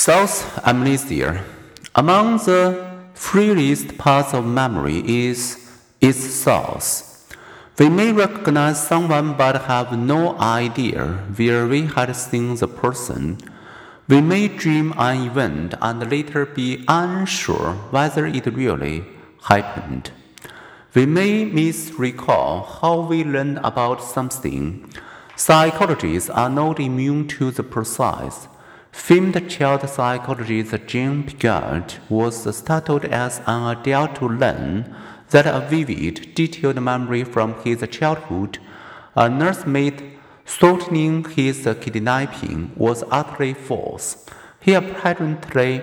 Source amnesia. Among the freest parts of memory is its source. We may recognize someone but have no idea where we had seen the person. We may dream an event and later be unsure whether it really happened. We may misrecall how we learned about something. Psychologists are not immune to the process. Famed child psychologist Jean Piaget was startled as an adult to learn that a vivid, detailed memory from his childhood, a nursemaid threatening his kidnapping, was utterly false. He apparently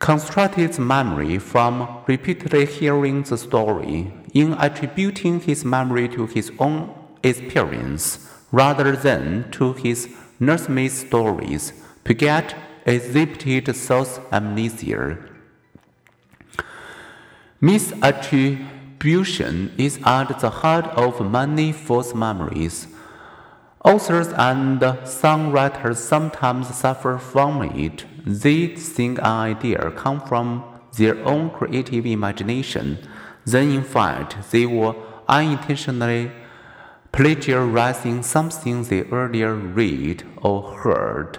constructed memory from repeatedly hearing the story, in attributing his memory to his own experience rather than to his nursemaid's stories, Piaget exhibited source amnesia. Misattribution is at the heart of many false memories. Authors and songwriters sometimes suffer from it. They think an idea comes from their own creative imagination, then in fact they were unintentionally plagiarizing something they earlier read or heard.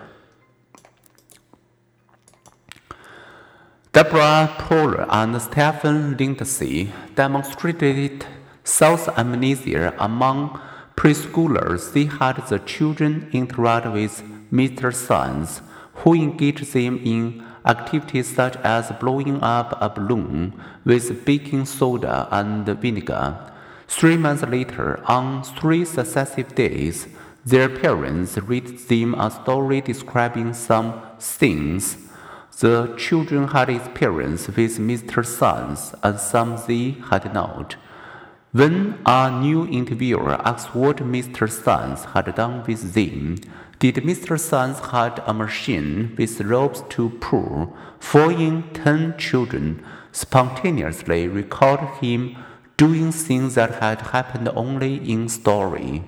Deborah Poole and Stephen Lindsay demonstrated source amnesia among preschoolers. They had the children interact with Mr. Science, who engaged them in activities such as blowing up a balloon with baking soda and vinegar Three months later, on three successive days, their parents read them a story describing some things the children had experienced with Mr. Science and some they had not. When a new interviewer asked what Mr. Science had done with them, did Mr. Science had a machine with ropes to pull? Four in ten children spontaneously recalled him doing things that had happened only in story.